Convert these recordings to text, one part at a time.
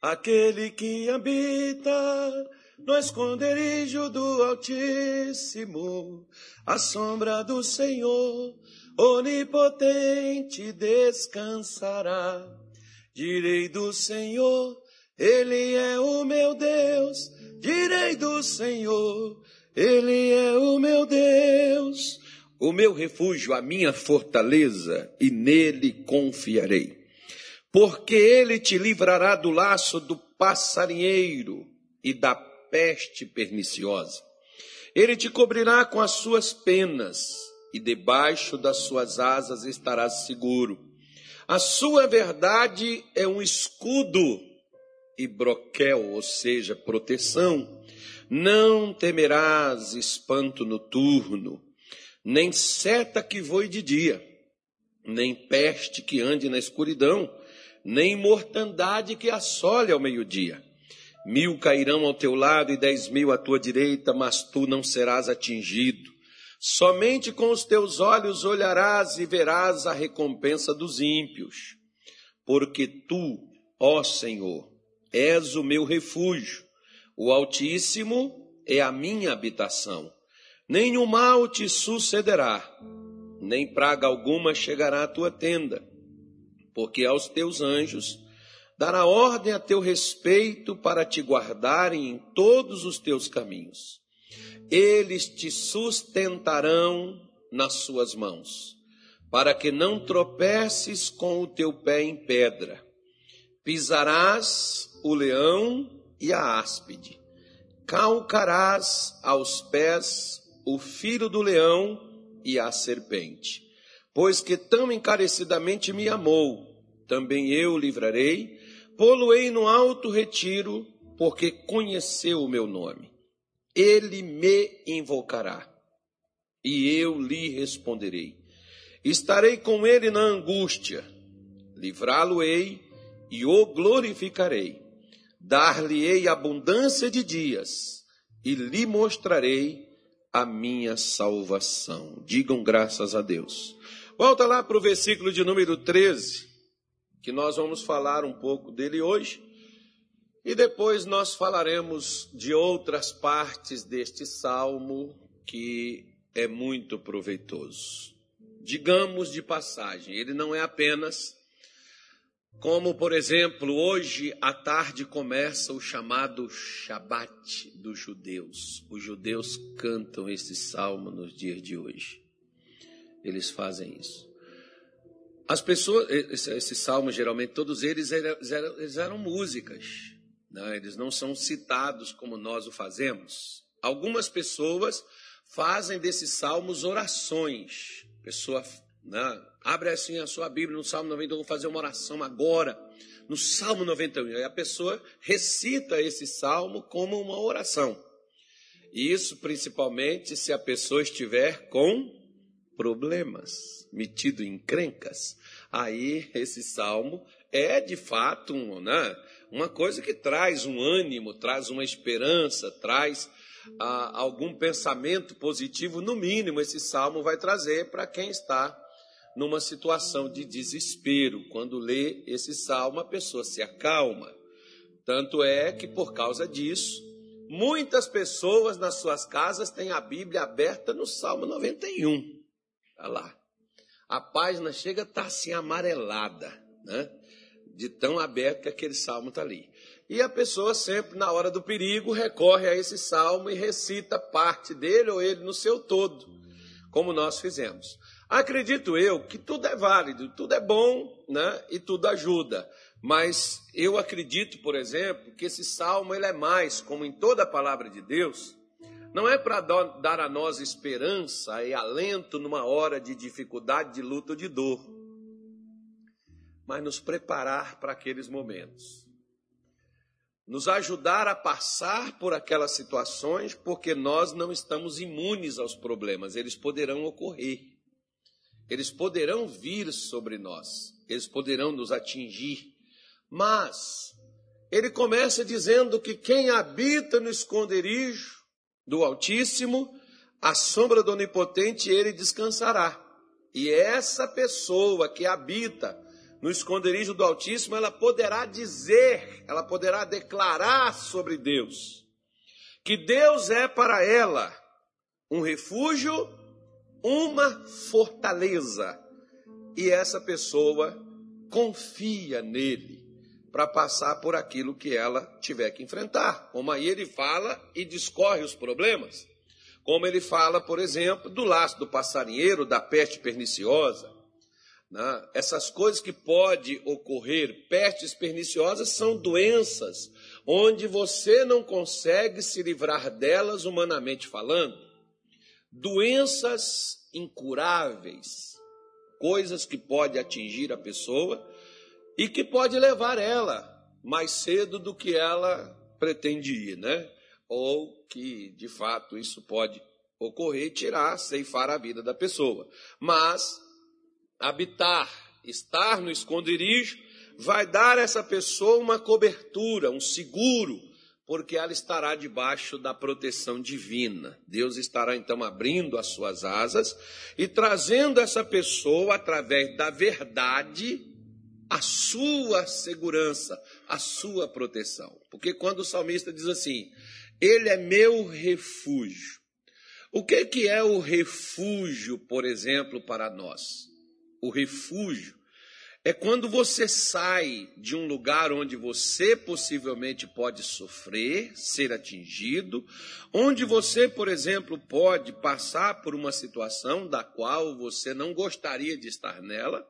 Aquele que habita no esconderijo do Altíssimo, a sombra do Senhor onipotente descansará. Direi do Senhor, Ele é o meu Deus. Direi do Senhor, Ele é o meu Deus, o meu refúgio, a minha fortaleza, e nele confiarei porque ele te livrará do laço do passarinheiro e da peste perniciosa. Ele te cobrirá com as suas penas, e debaixo das suas asas estarás seguro. A sua verdade é um escudo e broquel, ou seja, proteção. Não temerás espanto noturno, nem seta que voe de dia, nem peste que ande na escuridão nem mortandade que assole ao meio-dia. Mil cairão ao teu lado e dez mil à tua direita, mas tu não serás atingido. Somente com os teus olhos olharás e verás a recompensa dos ímpios. Porque tu, ó Senhor, és o meu refúgio, o Altíssimo é a minha habitação. Nenhum mal te sucederá, nem praga alguma chegará à tua tenda porque aos teus anjos dará ordem a teu respeito para te guardarem em todos os teus caminhos. Eles te sustentarão nas suas mãos, para que não tropeces com o teu pé em pedra. Pisarás o leão e a áspide, calcarás aos pés o filho do leão e a serpente. Pois que tão encarecidamente me amou, também eu livrarei, pô-lo-ei no alto retiro, porque conheceu o meu nome. Ele me invocará, e eu lhe responderei. Estarei com ele na angústia, livrá-lo-ei e o glorificarei. Dar-lhe-ei abundância de dias, e lhe mostrarei a minha salvação. Digam graças a Deus. Volta lá para o versículo de número 13 que nós vamos falar um pouco dele hoje. E depois nós falaremos de outras partes deste salmo que é muito proveitoso. Digamos de passagem, ele não é apenas como, por exemplo, hoje à tarde começa o chamado Shabat dos judeus. Os judeus cantam esse salmo nos dias de hoje. Eles fazem isso. As pessoas, esses esse salmos, geralmente, todos eles eram, eles eram músicas. Né? Eles não são citados como nós o fazemos. Algumas pessoas fazem desses salmos orações. Pessoa né? abre assim a sua Bíblia no Salmo 91, vou fazer uma oração agora. No Salmo 91, aí a pessoa recita esse salmo como uma oração. Isso principalmente se a pessoa estiver com problemas, metido em crencas, aí esse salmo é de fato um, né, uma coisa que traz um ânimo, traz uma esperança, traz ah, algum pensamento positivo, no mínimo, esse salmo vai trazer para quem está numa situação de desespero. Quando lê esse salmo, a pessoa se acalma. Tanto é que, por causa disso, muitas pessoas nas suas casas têm a Bíblia aberta no Salmo 91. Olha lá. A página chega a estar tá assim amarelada, né? De tão aberto que aquele salmo está ali. E a pessoa sempre, na hora do perigo, recorre a esse salmo e recita parte dele ou ele no seu todo, como nós fizemos. Acredito eu que tudo é válido, tudo é bom, né? E tudo ajuda. Mas eu acredito, por exemplo, que esse salmo ele é mais, como em toda a palavra de Deus, não é para dar a nós esperança e alento numa hora de dificuldade, de luta ou de dor, mas nos preparar para aqueles momentos. Nos ajudar a passar por aquelas situações, porque nós não estamos imunes aos problemas, eles poderão ocorrer. Eles poderão vir sobre nós, eles poderão nos atingir. Mas ele começa dizendo que quem habita no esconderijo do Altíssimo, a sombra do Onipotente ele descansará. E essa pessoa que habita no esconderijo do Altíssimo, ela poderá dizer, ela poderá declarar sobre Deus, que Deus é para ela um refúgio, uma fortaleza, e essa pessoa confia nele para passar por aquilo que ela tiver que enfrentar. Como aí ele fala e discorre os problemas. Como ele fala, por exemplo, do laço do passarinheiro, da peste perniciosa. Né? Essas coisas que podem ocorrer, pestes perniciosas, são doenças onde você não consegue se livrar delas humanamente falando. Doenças incuráveis, coisas que podem atingir a pessoa e que pode levar ela mais cedo do que ela pretende ir, né? Ou que, de fato, isso pode ocorrer, tirar, ceifar a vida da pessoa. Mas habitar, estar no esconderijo, vai dar a essa pessoa uma cobertura, um seguro, porque ela estará debaixo da proteção divina. Deus estará então abrindo as suas asas e trazendo essa pessoa, através da verdade, a sua segurança, a sua proteção. Porque quando o salmista diz assim: Ele é meu refúgio. O que, que é o refúgio, por exemplo, para nós? o refúgio, é quando você sai de um lugar onde você possivelmente pode sofrer, ser atingido, onde você, por exemplo, pode passar por uma situação da qual você não gostaria de estar nela.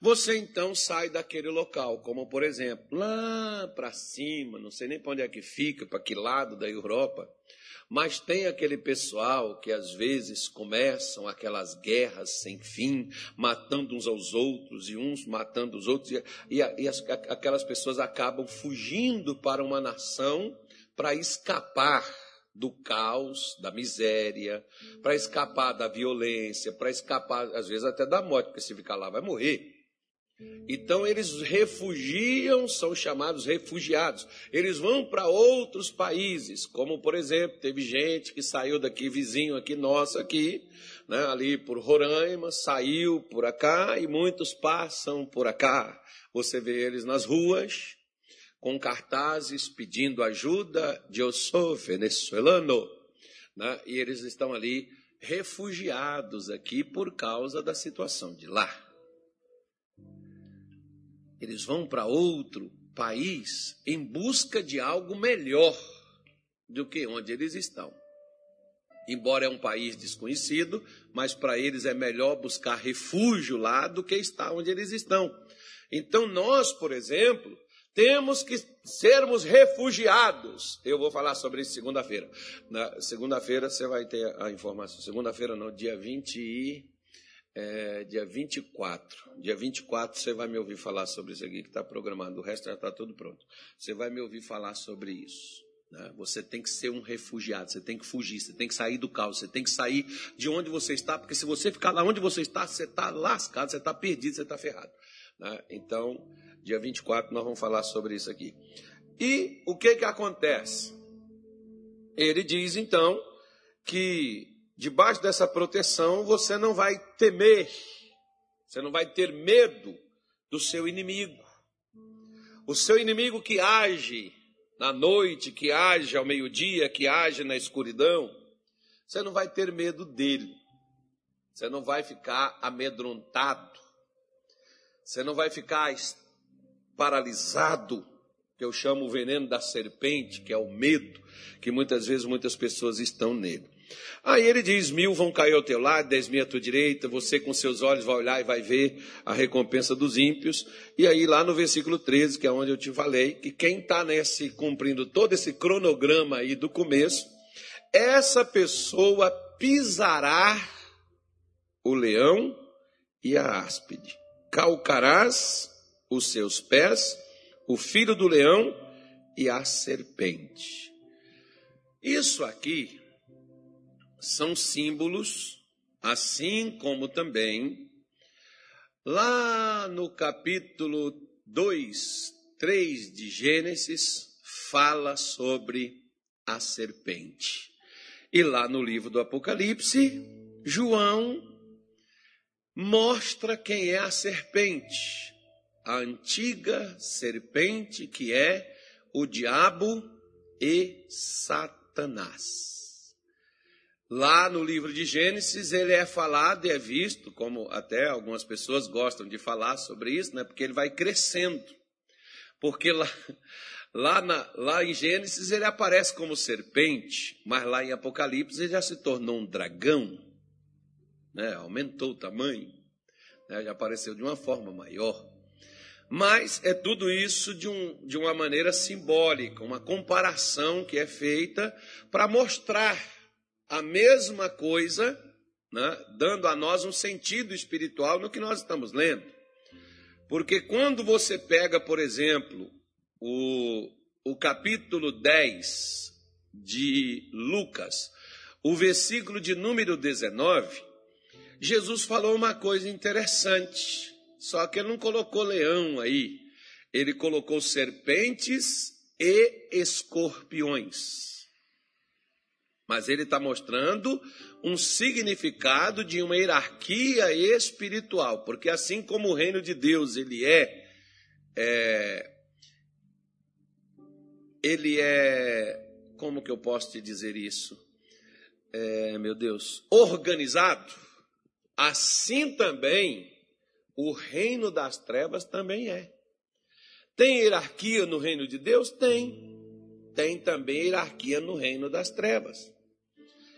Você então sai daquele local, como por exemplo, lá para cima, não sei nem para onde é que fica, para que lado da Europa, mas tem aquele pessoal que às vezes começam aquelas guerras sem fim, matando uns aos outros e uns matando os outros, e, e, as, aquelas pessoas acabam fugindo para uma nação para escapar do caos, da miséria, para escapar da violência, para escapar, às vezes, até da morte, porque se ficar lá vai morrer. Então eles refugiam, são chamados refugiados. Eles vão para outros países, como por exemplo, teve gente que saiu daqui, vizinho aqui nosso aqui, né, ali por Roraima, saiu por acá e muitos passam por acá. Você vê eles nas ruas com cartazes pedindo ajuda, eu sou venezuelano, né, e eles estão ali refugiados aqui por causa da situação de lá eles vão para outro país em busca de algo melhor do que onde eles estão. Embora é um país desconhecido, mas para eles é melhor buscar refúgio lá do que estar onde eles estão. Então nós, por exemplo, temos que sermos refugiados. Eu vou falar sobre isso segunda-feira. Na segunda-feira você vai ter a informação. Segunda-feira não, dia 20 e é, dia 24. Dia 24 você vai me ouvir falar sobre isso aqui que está programado. O resto já está tudo pronto. Você vai me ouvir falar sobre isso. Né? Você tem que ser um refugiado, você tem que fugir, você tem que sair do caos, você tem que sair de onde você está, porque se você ficar lá onde você está, você está lascado, você está perdido, você está ferrado. Né? Então, dia 24 nós vamos falar sobre isso aqui. E o que que acontece? Ele diz então que debaixo dessa proteção, você não vai temer, você não vai ter medo do seu inimigo. O seu inimigo que age na noite, que age ao meio-dia, que age na escuridão, você não vai ter medo dele. Você não vai ficar amedrontado. Você não vai ficar paralisado, que eu chamo o veneno da serpente, que é o medo, que muitas vezes muitas pessoas estão nele. Aí ele diz: mil vão cair ao teu lado, dez mil à tua direita, você com seus olhos vai olhar e vai ver a recompensa dos ímpios. E aí, lá no versículo 13, que é onde eu te falei, que quem está nesse, cumprindo todo esse cronograma aí do começo, essa pessoa pisará o leão e a áspide, calcarás os seus pés, o filho do leão e a serpente. Isso aqui são símbolos, assim como também lá no capítulo 2, 3 de Gênesis, fala sobre a serpente. E lá no livro do Apocalipse, João mostra quem é a serpente. a antiga serpente que é o diabo e Satanás. Lá no livro de Gênesis, ele é falado e é visto, como até algumas pessoas gostam de falar sobre isso, né? porque ele vai crescendo. Porque lá, lá, na, lá em Gênesis ele aparece como serpente, mas lá em Apocalipse ele já se tornou um dragão, né? aumentou o tamanho, né? já apareceu de uma forma maior. Mas é tudo isso de, um, de uma maneira simbólica, uma comparação que é feita para mostrar a mesma coisa, né, dando a nós um sentido espiritual no que nós estamos lendo. Porque quando você pega, por exemplo, o, o capítulo 10 de Lucas, o versículo de número 19, Jesus falou uma coisa interessante, só que ele não colocou leão aí, ele colocou serpentes e escorpiões. Mas ele está mostrando um significado de uma hierarquia espiritual, porque assim como o reino de Deus ele é, é ele é como que eu posso te dizer isso? É, meu Deus, organizado. Assim também o reino das trevas também é. Tem hierarquia no reino de Deus? Tem. Tem também hierarquia no reino das trevas.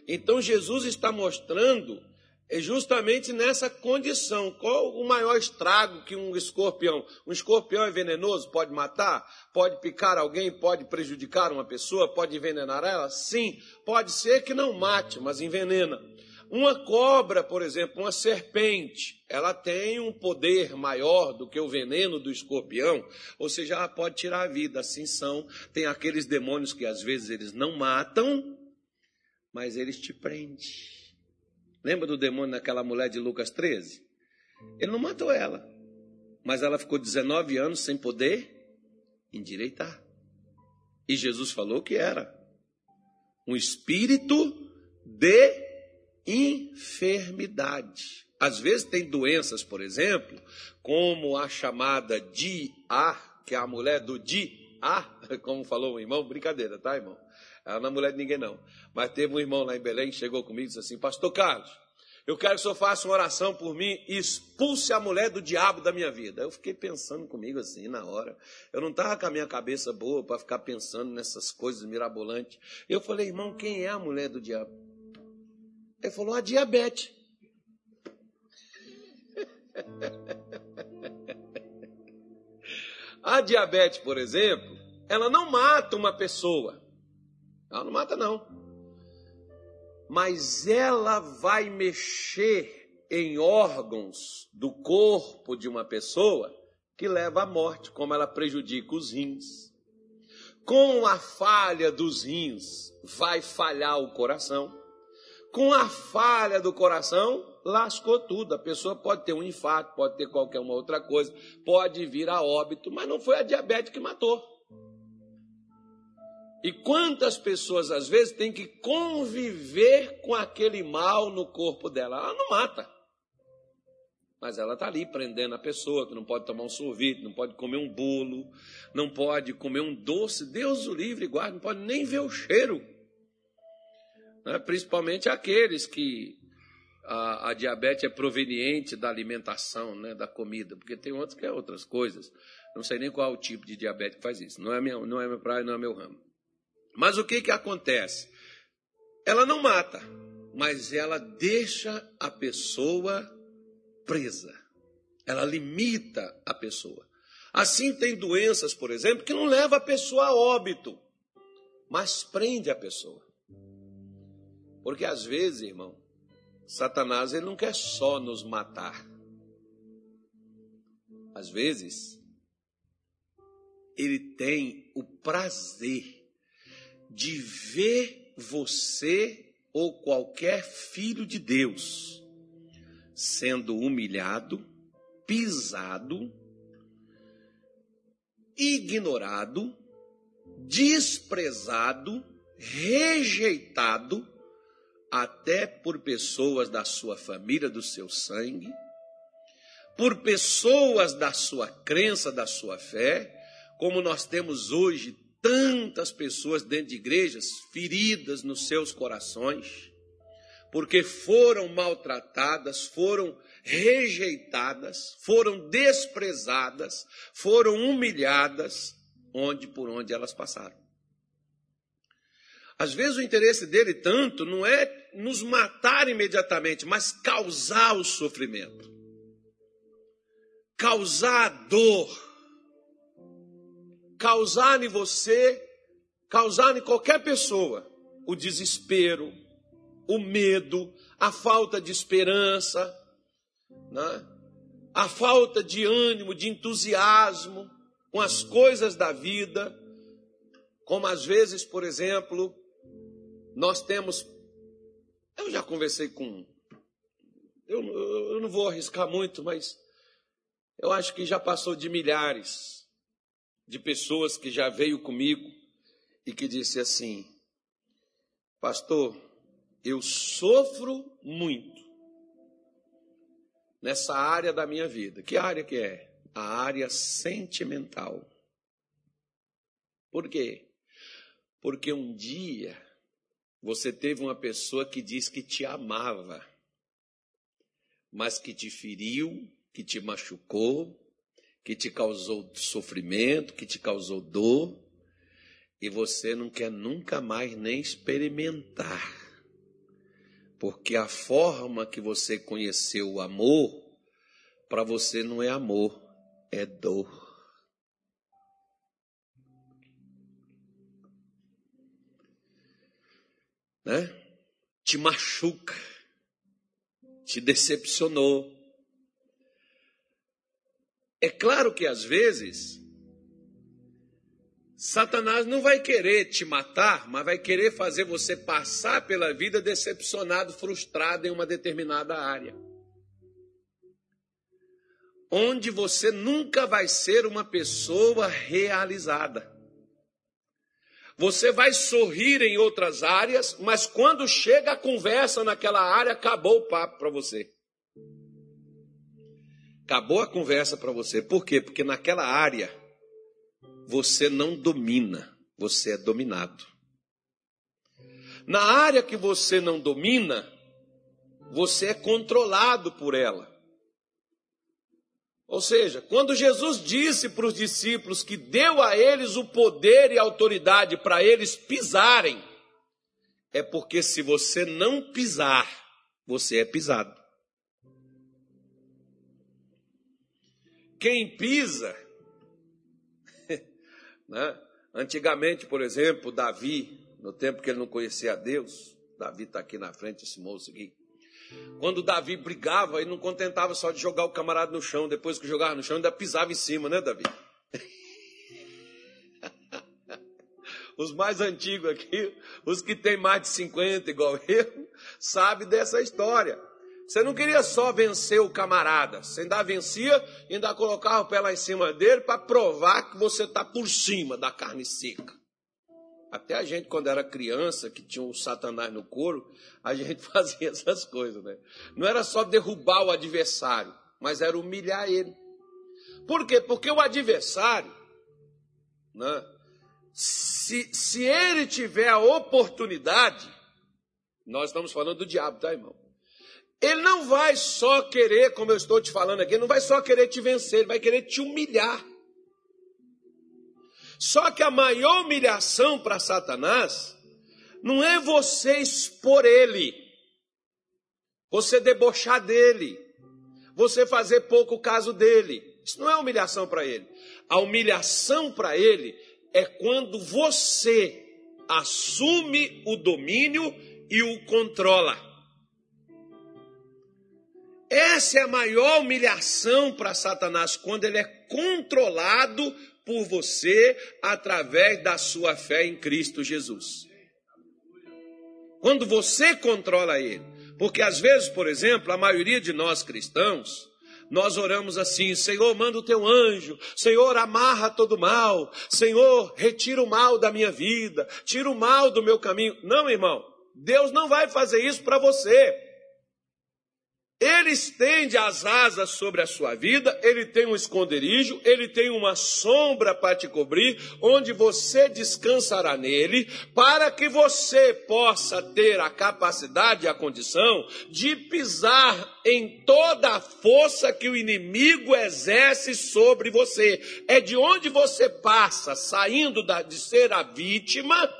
Então Jesus está mostrando é justamente nessa condição. Qual o maior estrago que um escorpião? Um escorpião é venenoso, pode matar, pode picar alguém, pode prejudicar uma pessoa, pode envenenar ela? Sim, pode ser que não mate, mas envenena. Uma cobra, por exemplo, uma serpente, ela tem um poder maior do que o veneno do escorpião, ou seja, ela pode tirar a vida. Assim são, tem aqueles demônios que às vezes eles não matam, mas eles te prendem. Lembra do demônio naquela mulher de Lucas 13? Ele não matou ela, mas ela ficou 19 anos sem poder endireitar. E Jesus falou que era um espírito de enfermidade. Às vezes tem doenças, por exemplo, como a chamada DIA, que é a mulher do DIA, como falou o irmão, brincadeira, tá, irmão? Ela não é mulher de ninguém, não. Mas teve um irmão lá em Belém que chegou comigo e disse assim: Pastor Carlos, eu quero que o senhor faça uma oração por mim e expulse a mulher do diabo da minha vida. Eu fiquei pensando comigo assim na hora. Eu não estava com a minha cabeça boa para ficar pensando nessas coisas mirabolantes. Eu falei, irmão, quem é a mulher do diabo? Ele falou, a diabetes. a diabetes, por exemplo, ela não mata uma pessoa. Ela não mata, não. Mas ela vai mexer em órgãos do corpo de uma pessoa que leva à morte, como ela prejudica os rins. Com a falha dos rins, vai falhar o coração. Com a falha do coração, lascou tudo. A pessoa pode ter um infarto, pode ter qualquer uma outra coisa, pode vir a óbito, mas não foi a diabetes que matou. E quantas pessoas às vezes têm que conviver com aquele mal no corpo dela? Ela não mata. Mas ela está ali prendendo a pessoa, que não pode tomar um sorvete, não pode comer um bolo, não pode comer um doce. Deus o livre, guarda, não pode nem ver o cheiro. Né? Principalmente aqueles que a, a, diabetes é proveniente da alimentação, né? da comida, porque tem outros que é outras coisas. Não sei nem qual é o tipo de diabetes que faz isso. Não é minha, não é minha praia, não é meu ramo. Mas o que, que acontece? Ela não mata, mas ela deixa a pessoa presa. Ela limita a pessoa. Assim tem doenças, por exemplo, que não leva a pessoa a óbito, mas prende a pessoa. Porque às vezes, irmão, Satanás ele não quer só nos matar. Às vezes, ele tem o prazer de ver você ou qualquer filho de Deus sendo humilhado, pisado, ignorado, desprezado, rejeitado, até por pessoas da sua família, do seu sangue, por pessoas da sua crença, da sua fé, como nós temos hoje tantas pessoas dentro de igrejas feridas nos seus corações, porque foram maltratadas, foram rejeitadas, foram desprezadas, foram humilhadas, onde por onde elas passaram. Às vezes o interesse dele tanto não é nos matar imediatamente, mas causar o sofrimento, causar dor, causar em você, causar em qualquer pessoa o desespero, o medo, a falta de esperança, né? a falta de ânimo, de entusiasmo com as coisas da vida, como às vezes, por exemplo, nós temos. Eu já conversei com. Eu, eu não vou arriscar muito, mas eu acho que já passou de milhares de pessoas que já veio comigo e que disse assim: Pastor, eu sofro muito nessa área da minha vida. Que área que é? A área sentimental. Por quê? Porque um dia você teve uma pessoa que diz que te amava, mas que te feriu, que te machucou, que te causou sofrimento, que te causou dor, e você não quer nunca mais nem experimentar. Porque a forma que você conheceu o amor, para você não é amor, é dor. Né? Te machuca, te decepcionou, é claro que às vezes Satanás não vai querer te matar, mas vai querer fazer você passar pela vida decepcionado, frustrado em uma determinada área. Onde você nunca vai ser uma pessoa realizada. Você vai sorrir em outras áreas, mas quando chega a conversa naquela área, acabou o papo para você. Acabou a conversa para você. Por quê? Porque naquela área você não domina, você é dominado. Na área que você não domina, você é controlado por ela. Ou seja, quando Jesus disse para os discípulos que deu a eles o poder e autoridade para eles pisarem, é porque se você não pisar, você é pisado. Quem pisa, né? antigamente, por exemplo, Davi, no tempo que ele não conhecia a Deus, Davi está aqui na frente, esse moço aqui. Quando Davi brigava, ele não contentava só de jogar o camarada no chão, depois que jogava no chão, ainda pisava em cima, né, Davi? Os mais antigos aqui, os que têm mais de 50, igual eu, sabem dessa história. Você não queria só vencer o camarada, você ainda vencia e ainda colocava o pé lá em cima dele para provar que você está por cima da carne seca. Até a gente, quando era criança, que tinha o um Satanás no couro, a gente fazia essas coisas, né? Não era só derrubar o adversário, mas era humilhar ele. Por quê? Porque o adversário, né? se, se ele tiver a oportunidade, nós estamos falando do diabo, tá, irmão? Ele não vai só querer, como eu estou te falando aqui, ele não vai só querer te vencer, ele vai querer te humilhar. Só que a maior humilhação para Satanás não é você expor ele, você debochar dele, você fazer pouco caso dele. Isso não é humilhação para ele. A humilhação para ele é quando você assume o domínio e o controla. Essa é a maior humilhação para Satanás, quando ele é controlado por você através da sua fé em Cristo Jesus. Quando você controla ele. Porque às vezes, por exemplo, a maioria de nós cristãos, nós oramos assim: Senhor, manda o teu anjo, Senhor, amarra todo mal, Senhor, retira o mal da minha vida, tira o mal do meu caminho. Não, irmão, Deus não vai fazer isso para você. Ele estende as asas sobre a sua vida, ele tem um esconderijo, ele tem uma sombra para te cobrir, onde você descansará nele, para que você possa ter a capacidade e a condição de pisar em toda a força que o inimigo exerce sobre você. É de onde você passa, saindo de ser a vítima,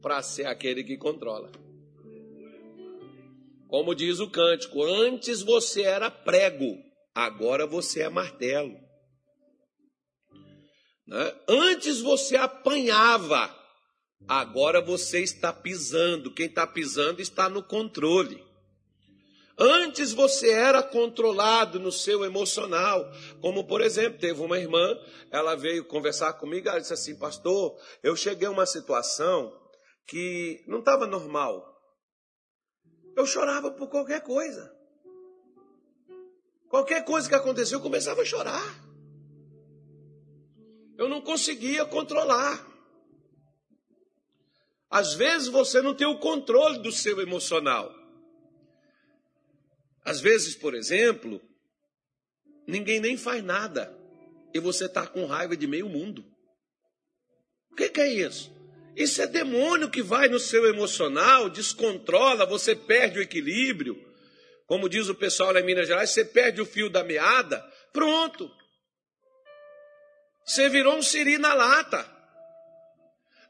para ser aquele que controla. Como diz o cântico, antes você era prego, agora você é martelo. Né? Antes você apanhava, agora você está pisando. Quem está pisando está no controle. Antes você era controlado no seu emocional, como por exemplo, teve uma irmã, ela veio conversar comigo, ela disse assim, pastor, eu cheguei a uma situação que não estava normal. Eu chorava por qualquer coisa. Qualquer coisa que aconteceu, eu começava a chorar. Eu não conseguia controlar. Às vezes você não tem o controle do seu emocional. Às vezes, por exemplo, ninguém nem faz nada e você está com raiva de meio mundo. O que, que é isso? Isso é demônio que vai no seu emocional, descontrola, você perde o equilíbrio. Como diz o pessoal lá em Minas Gerais, você perde o fio da meada, pronto. Você virou um siri na lata.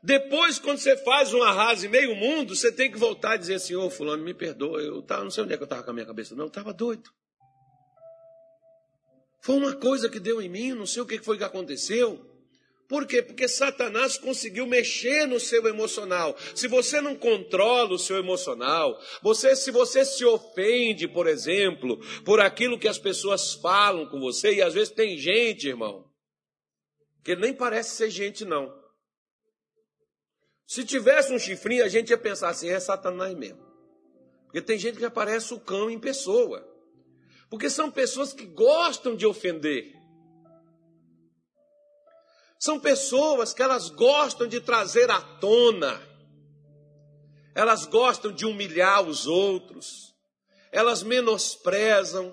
Depois, quando você faz um arraso em meio mundo, você tem que voltar e dizer assim, ô fulano, me perdoa, eu tava, não sei onde é que eu estava com a minha cabeça, não, eu estava doido. Foi uma coisa que deu em mim, não sei o que foi que aconteceu. Por quê? Porque Satanás conseguiu mexer no seu emocional. Se você não controla o seu emocional, você se você se ofende, por exemplo, por aquilo que as pessoas falam com você, e às vezes tem gente, irmão, que nem parece ser gente não. Se tivesse um chifrinho, a gente ia pensar assim, é Satanás mesmo. Porque tem gente que já parece o cão em pessoa. Porque são pessoas que gostam de ofender. São pessoas que elas gostam de trazer à tona, elas gostam de humilhar os outros, elas menosprezam,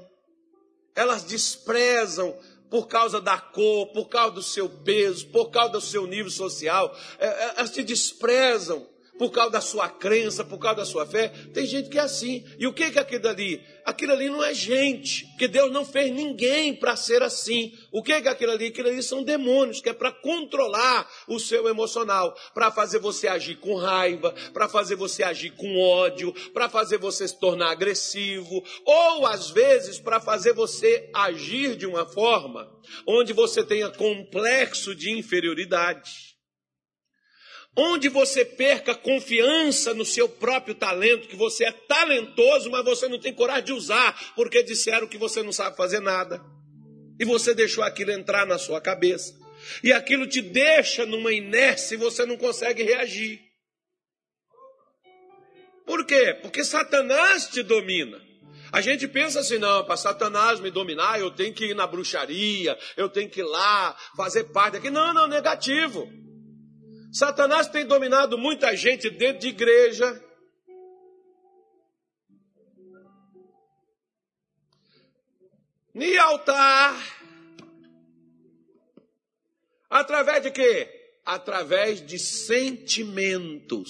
elas desprezam por causa da cor, por causa do seu peso, por causa do seu nível social, é, é, elas te desprezam por causa da sua crença, por causa da sua fé. Tem gente que é assim. E o que é aquilo ali? Aquilo ali não é gente, porque Deus não fez ninguém para ser assim. O que é aquilo ali? Aquilo ali são demônios, que é para controlar o seu emocional, para fazer você agir com raiva, para fazer você agir com ódio, para fazer você se tornar agressivo, ou às vezes para fazer você agir de uma forma onde você tenha complexo de inferioridade onde você perca confiança no seu próprio talento, que você é talentoso, mas você não tem coragem de usar, porque disseram que você não sabe fazer nada. E você deixou aquilo entrar na sua cabeça. E aquilo te deixa numa inércia e você não consegue reagir. Por quê? Porque Satanás te domina. A gente pensa assim, não, para Satanás me dominar, eu tenho que ir na bruxaria, eu tenho que ir lá, fazer parte aqui. Não, não, negativo. Satanás tem dominado muita gente dentro de igreja. Ni altar. Através de quê? Através de sentimentos.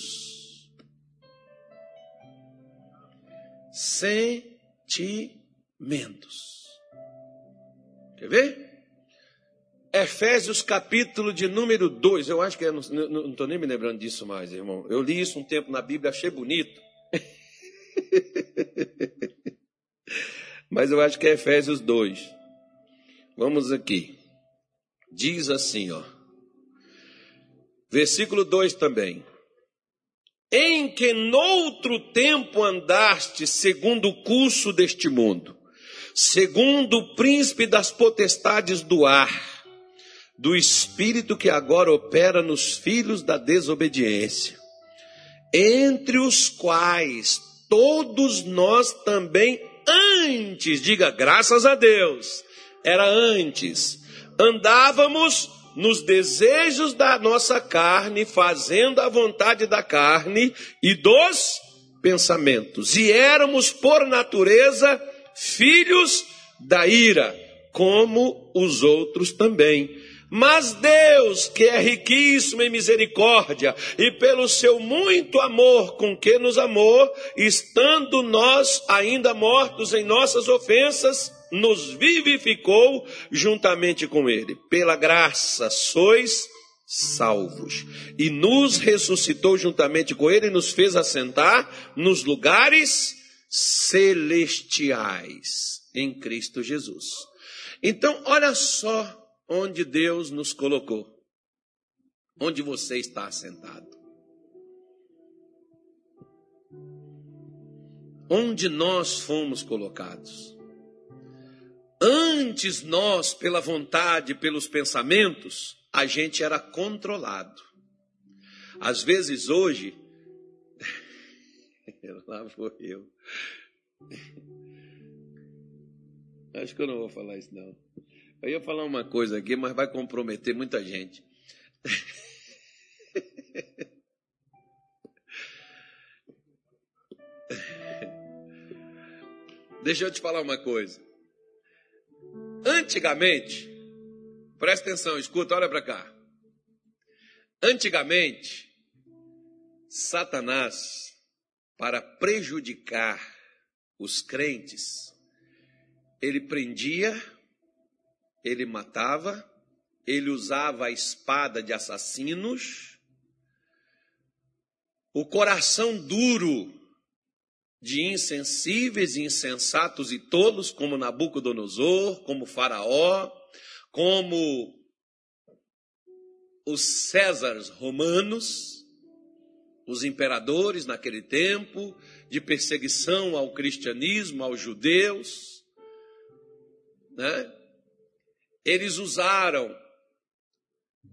Sentimentos. Quer ver? Efésios capítulo de número 2, eu acho que eu não estou nem me lembrando disso mais, irmão. Eu li isso um tempo na Bíblia, achei bonito. Mas eu acho que é Efésios 2. Vamos aqui. Diz assim, ó. Versículo 2 também. Em que noutro tempo andaste segundo o curso deste mundo, segundo o príncipe das potestades do ar, do espírito que agora opera nos filhos da desobediência, entre os quais todos nós também antes, diga graças a Deus, era antes, andávamos nos desejos da nossa carne, fazendo a vontade da carne e dos pensamentos, e éramos por natureza filhos da ira, como os outros também. Mas Deus, que é riquíssimo em misericórdia, e pelo seu muito amor com que nos amou, estando nós ainda mortos em nossas ofensas, nos vivificou juntamente com Ele. Pela graça sois salvos. E nos ressuscitou juntamente com Ele e nos fez assentar nos lugares celestiais em Cristo Jesus. Então, olha só onde Deus nos colocou. Onde você está assentado. Onde nós fomos colocados. Antes nós, pela vontade, pelos pensamentos, a gente era controlado. Às vezes hoje, lá vou eu. Acho que eu não vou falar isso não. Eu ia falar uma coisa aqui, mas vai comprometer muita gente. Deixa eu te falar uma coisa. Antigamente, presta atenção, escuta, olha para cá. Antigamente, Satanás, para prejudicar os crentes, ele prendia ele matava, ele usava a espada de assassinos, o coração duro de insensíveis, insensatos e tolos, como Nabucodonosor, como Faraó, como os Césares romanos, os imperadores naquele tempo, de perseguição ao cristianismo, aos judeus, né? Eles usaram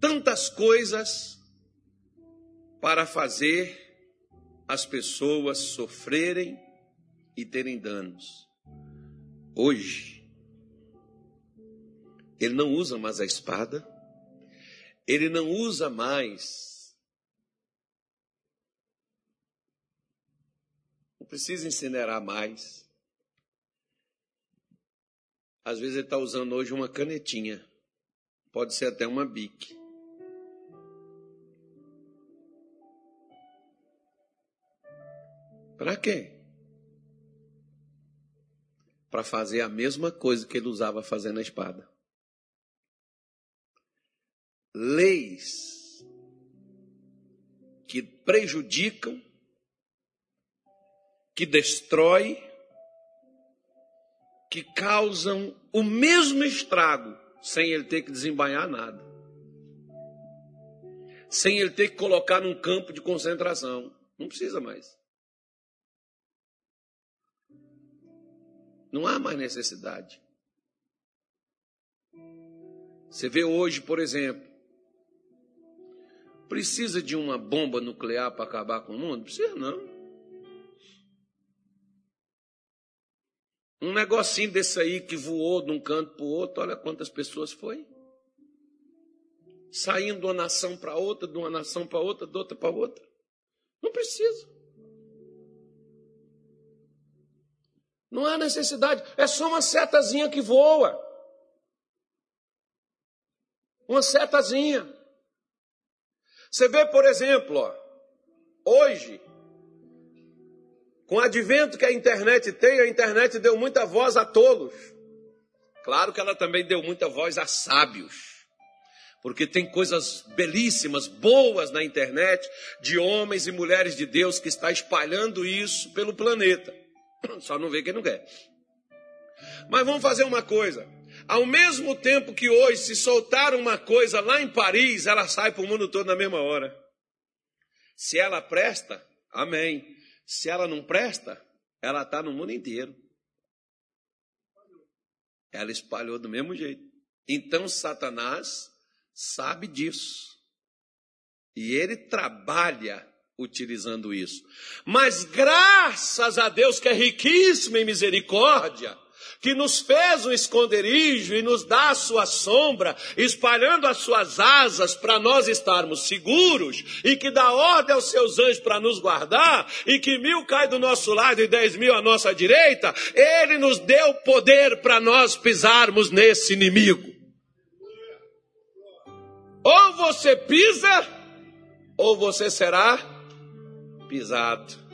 tantas coisas para fazer as pessoas sofrerem e terem danos. Hoje, ele não usa mais a espada, ele não usa mais. Não precisa incinerar mais. Às vezes ele está usando hoje uma canetinha. Pode ser até uma bique. Para quê? Para fazer a mesma coisa que ele usava fazendo a espada. Leis que prejudicam, que destroem, que causam o mesmo estrago sem ele ter que desembainhar nada. Sem ele ter que colocar num campo de concentração. Não precisa mais. Não há mais necessidade. Você vê hoje, por exemplo, precisa de uma bomba nuclear para acabar com o mundo? Precisa não. Um negocinho desse aí que voou de um canto para o outro, olha quantas pessoas foi. Saindo de uma nação para outra, de uma nação para outra, de outra para outra. Não precisa. Não há necessidade. É só uma setazinha que voa. Uma setazinha. Você vê, por exemplo, ó, hoje, com o advento que a internet tem, a internet deu muita voz a tolos. Claro que ela também deu muita voz a sábios. Porque tem coisas belíssimas, boas na internet, de homens e mulheres de Deus que está espalhando isso pelo planeta. Só não vê quem não quer. Mas vamos fazer uma coisa. Ao mesmo tempo que hoje se soltar uma coisa lá em Paris, ela sai para o mundo todo na mesma hora. Se ela presta, amém. Se ela não presta, ela está no mundo inteiro. Ela espalhou do mesmo jeito. Então Satanás sabe disso. E ele trabalha utilizando isso. Mas graças a Deus que é riquíssimo em misericórdia, que nos fez um esconderijo e nos dá a sua sombra, espalhando as suas asas para nós estarmos seguros, e que dá ordem aos seus anjos para nos guardar, e que mil cai do nosso lado e dez mil à nossa direita, ele nos deu poder para nós pisarmos nesse inimigo. Ou você pisa, ou você será pisado.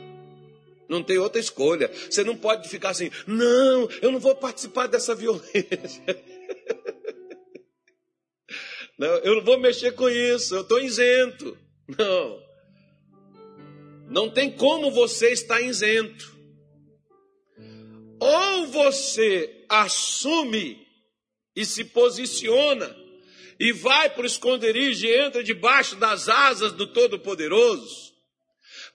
Não tem outra escolha. Você não pode ficar assim, não, eu não vou participar dessa violência. Não, eu não vou mexer com isso, eu estou isento. Não. Não tem como você estar isento. Ou você assume e se posiciona e vai para o esconderijo e entra debaixo das asas do Todo-Poderoso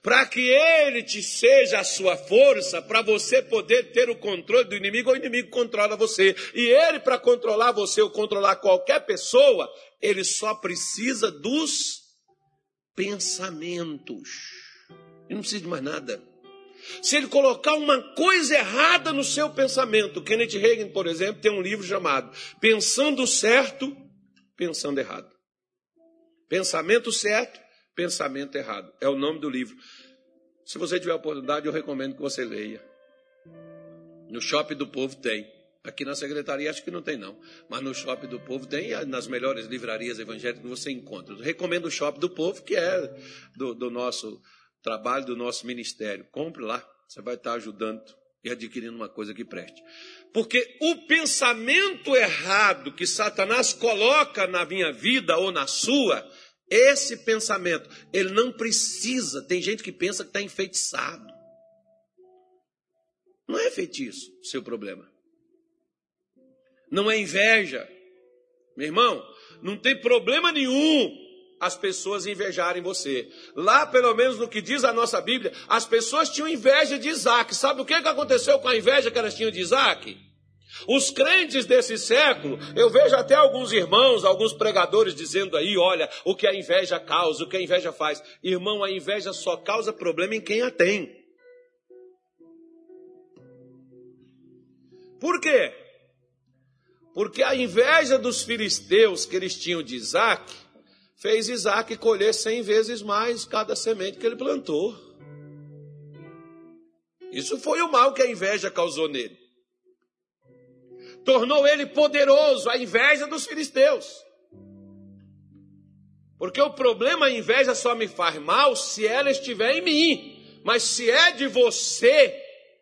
para que ele te seja a sua força, para você poder ter o controle do inimigo, ou o inimigo controla você. E ele, para controlar você ou controlar qualquer pessoa, ele só precisa dos pensamentos. Ele não precisa de mais nada. Se ele colocar uma coisa errada no seu pensamento, Kenneth Reagan, por exemplo, tem um livro chamado Pensando Certo, Pensando Errado. Pensamento certo, pensamento errado. É o nome do livro. Se você tiver oportunidade, eu recomendo que você leia. No Shopping do Povo tem. Aqui na secretaria acho que não tem não, mas no Shopping do Povo tem nas melhores livrarias evangélicas você encontra. Eu recomendo o Shopping do Povo, que é do, do nosso trabalho, do nosso ministério. Compre lá, você vai estar ajudando e adquirindo uma coisa que preste. Porque o pensamento errado que Satanás coloca na minha vida ou na sua, esse pensamento, ele não precisa. Tem gente que pensa que está enfeitiçado. Não é feitiço o seu problema. Não é inveja. Meu irmão, não tem problema nenhum as pessoas invejarem você. Lá, pelo menos no que diz a nossa Bíblia, as pessoas tinham inveja de Isaac. Sabe o que aconteceu com a inveja que elas tinham de Isaac? Os crentes desse século, eu vejo até alguns irmãos, alguns pregadores dizendo aí, olha, o que a inveja causa, o que a inveja faz. Irmão, a inveja só causa problema em quem a tem. Por quê? Porque a inveja dos filisteus que eles tinham de Isaac, fez Isaac colher cem vezes mais cada semente que ele plantou. Isso foi o mal que a inveja causou nele tornou ele poderoso, a inveja dos filisteus. Porque o problema, a inveja só me faz mal se ela estiver em mim. Mas se é de você,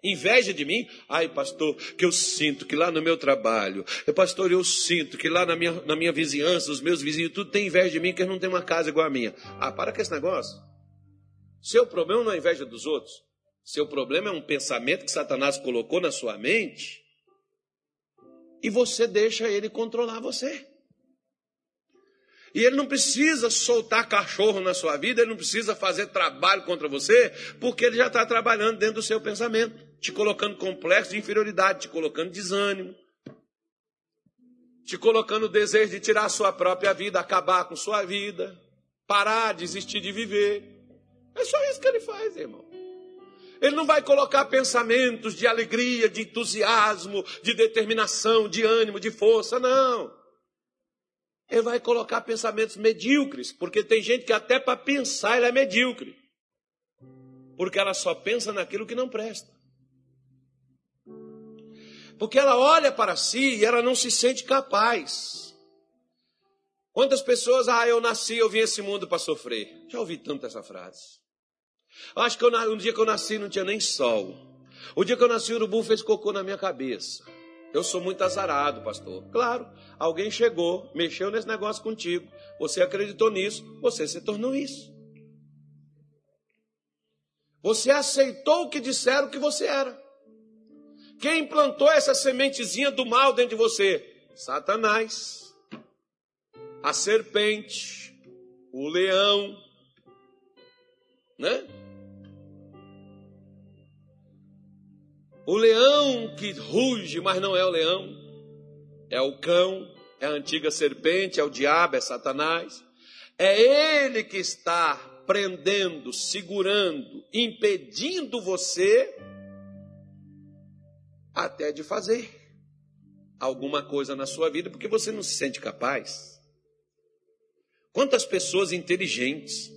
inveja de mim, ai pastor, que eu sinto que lá no meu trabalho, pastor, eu sinto que lá na minha, na minha vizinhança, os meus vizinhos, tudo tem inveja de mim, que eles não tem uma casa igual a minha. Ah, para com esse negócio. Seu problema não é inveja dos outros. Seu problema é um pensamento que Satanás colocou na sua mente e você deixa ele controlar você. E ele não precisa soltar cachorro na sua vida, ele não precisa fazer trabalho contra você, porque ele já está trabalhando dentro do seu pensamento, te colocando complexo de inferioridade, te colocando desânimo, te colocando o desejo de tirar a sua própria vida, acabar com sua vida, parar, desistir de viver. É só isso que ele faz, irmão. Ele não vai colocar pensamentos de alegria, de entusiasmo, de determinação, de ânimo, de força, não. Ele vai colocar pensamentos medíocres, porque tem gente que até para pensar ela é medíocre. Porque ela só pensa naquilo que não presta. Porque ela olha para si e ela não se sente capaz. Quantas pessoas, ah, eu nasci, eu vim esse mundo para sofrer. Já ouvi tanto essa frase. Acho que eu, um dia que eu nasci não tinha nem sol. O dia que eu nasci, o urubu fez cocô na minha cabeça. Eu sou muito azarado, pastor. Claro, alguém chegou, mexeu nesse negócio contigo. Você acreditou nisso, você se tornou isso. Você aceitou o que disseram que você era. Quem implantou essa sementezinha do mal dentro de você? Satanás, a serpente, o leão, né? O leão que ruge, mas não é o leão, é o cão, é a antiga serpente, é o diabo, é Satanás. É ele que está prendendo, segurando, impedindo você até de fazer. alguma coisa na sua vida porque você não se sente capaz. Quantas pessoas inteligentes.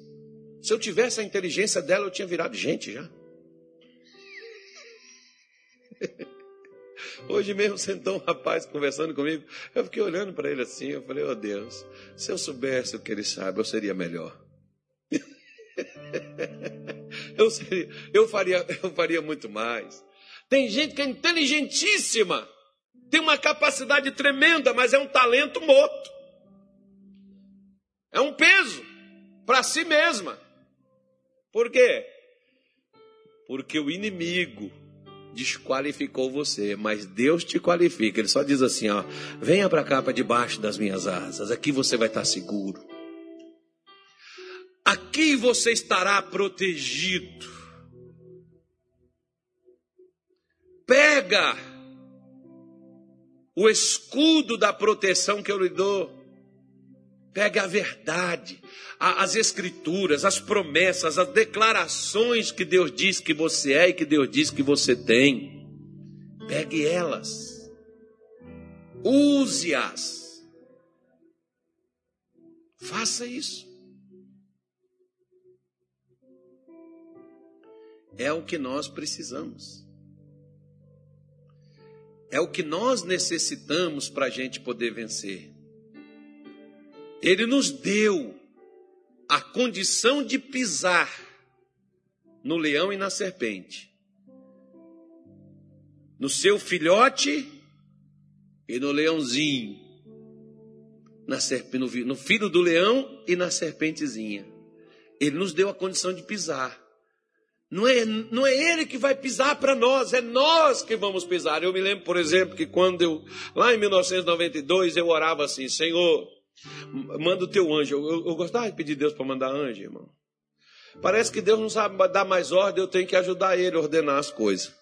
Se eu tivesse a inteligência dela, eu tinha virado gente já. Hoje mesmo sentou um rapaz conversando comigo. Eu fiquei olhando para ele assim. Eu falei: Oh Deus, se eu soubesse o que ele sabe, eu seria melhor. eu, seria, eu, faria, eu faria muito mais. Tem gente que é inteligentíssima, tem uma capacidade tremenda, mas é um talento morto. É um peso para si mesma. Por quê? Porque o inimigo desqualificou você, mas Deus te qualifica. Ele só diz assim, ó: "Venha para cá para debaixo das minhas asas. Aqui você vai estar seguro. Aqui você estará protegido." Pega o escudo da proteção que eu lhe dou. Pega a verdade, as escrituras, as promessas, as declarações que Deus diz que você é e que Deus diz que você tem. Pegue elas. Use-as. Faça isso. É o que nós precisamos. É o que nós necessitamos para a gente poder vencer. Ele nos deu a condição de pisar no leão e na serpente, no seu filhote e no leãozinho, na serp... no filho do leão e na serpentezinha. Ele nos deu a condição de pisar. Não é, não é ele que vai pisar para nós, é nós que vamos pisar. Eu me lembro, por exemplo, que quando eu, lá em 1992, eu orava assim: Senhor, Manda o teu anjo. Eu, eu gostava de pedir Deus para mandar anjo, irmão. Parece que Deus não sabe dar mais ordem, eu tenho que ajudar ele a ordenar as coisas.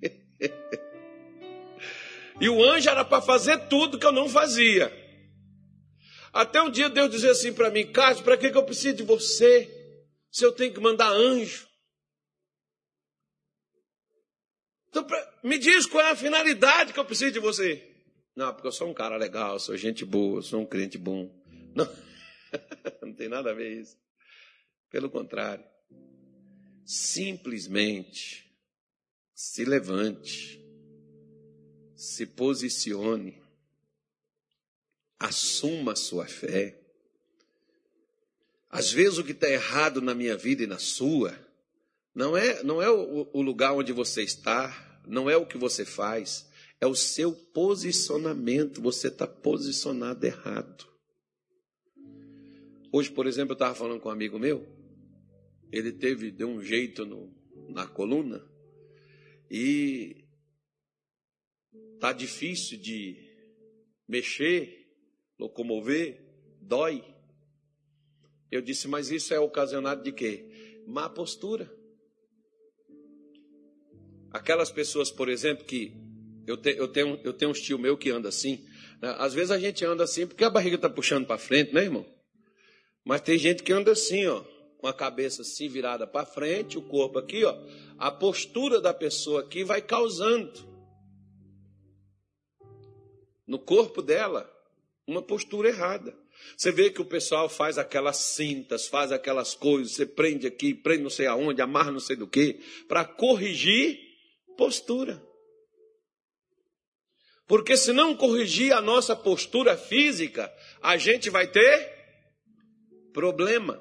e o anjo era para fazer tudo que eu não fazia. Até um dia Deus dizia assim para mim: Carlos, para que, que eu preciso de você? Se eu tenho que mandar anjo. Então, pra, me diz qual é a finalidade que eu preciso de você. Não, porque eu sou um cara legal, sou gente boa, sou um crente bom. Não, não tem nada a ver isso. Pelo contrário. Simplesmente se levante, se posicione, assuma sua fé. Às vezes o que está errado na minha vida e na sua não é, não é o, o lugar onde você está, não é o que você faz, é o seu posicionamento. Você está posicionado errado. Hoje, por exemplo, eu estava falando com um amigo meu. Ele teve, deu um jeito no, na coluna. E tá difícil de mexer, locomover, dói. Eu disse, mas isso é ocasionado de quê? Má postura. Aquelas pessoas, por exemplo, que eu, te, eu, tenho, eu tenho um tio meu que anda assim. Né? Às vezes a gente anda assim porque a barriga está puxando para frente, né, irmão? Mas tem gente que anda assim, ó, com a cabeça assim virada para frente, o corpo aqui, ó. A postura da pessoa aqui vai causando no corpo dela uma postura errada. Você vê que o pessoal faz aquelas cintas, faz aquelas coisas, você prende aqui, prende não sei aonde, amarra não sei do que, para corrigir postura. Porque se não corrigir a nossa postura física, a gente vai ter problema.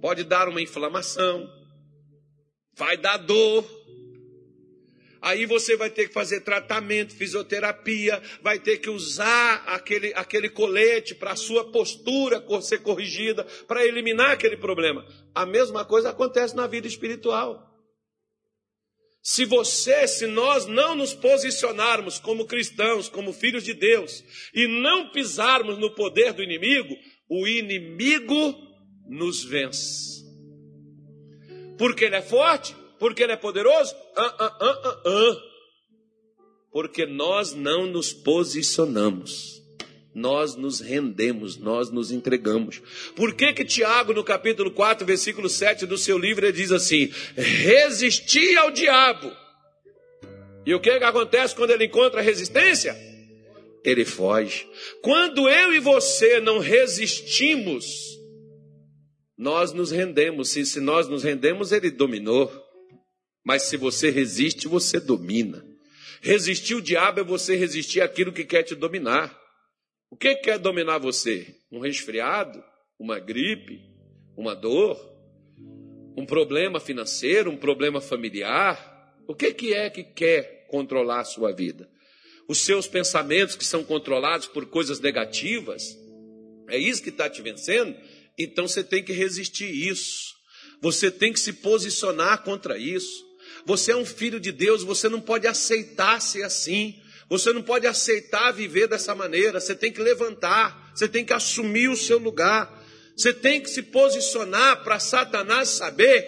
Pode dar uma inflamação, vai dar dor. Aí você vai ter que fazer tratamento, fisioterapia, vai ter que usar aquele, aquele colete para a sua postura ser corrigida, para eliminar aquele problema. A mesma coisa acontece na vida espiritual. Se você, se nós não nos posicionarmos como cristãos, como filhos de Deus, e não pisarmos no poder do inimigo, o inimigo nos vence. Porque ele é forte? Porque ele é poderoso? Ah, ah, ah, ah, ah. Porque nós não nos posicionamos nós nos rendemos, nós nos entregamos. Por que que Tiago, no capítulo 4, versículo 7 do seu livro, ele diz assim: resisti ao diabo E o que, que acontece quando ele encontra resistência? Ele foge. Quando eu e você não resistimos, nós nos rendemos. Se, se nós nos rendemos, ele dominou. Mas se você resiste, você domina. Resistir o diabo é você resistir aquilo que quer te dominar. O que quer dominar você? Um resfriado? Uma gripe? Uma dor? Um problema financeiro? Um problema familiar? O que, que é que quer controlar a sua vida? Os seus pensamentos que são controlados por coisas negativas? É isso que está te vencendo? Então você tem que resistir isso. Você tem que se posicionar contra isso. Você é um filho de Deus, você não pode aceitar ser assim. Você não pode aceitar viver dessa maneira. Você tem que levantar, você tem que assumir o seu lugar. Você tem que se posicionar para Satanás saber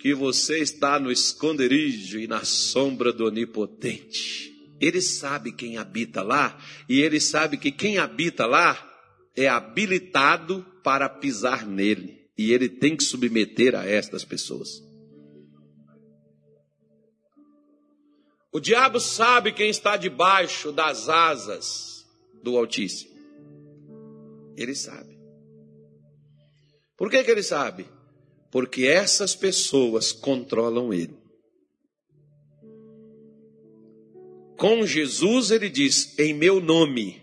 que você está no esconderijo e na sombra do Onipotente. Ele sabe quem habita lá e ele sabe que quem habita lá é habilitado para pisar nele e ele tem que submeter a estas pessoas. O diabo sabe quem está debaixo das asas do Altíssimo. Ele sabe. Por que, que ele sabe? porque essas pessoas controlam ele. Com Jesus ele diz: Em meu nome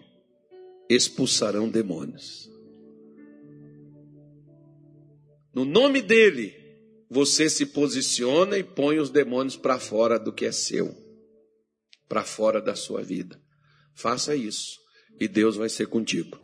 expulsarão demônios. No nome dele, você se posiciona e põe os demônios para fora do que é seu, para fora da sua vida. Faça isso e Deus vai ser contigo.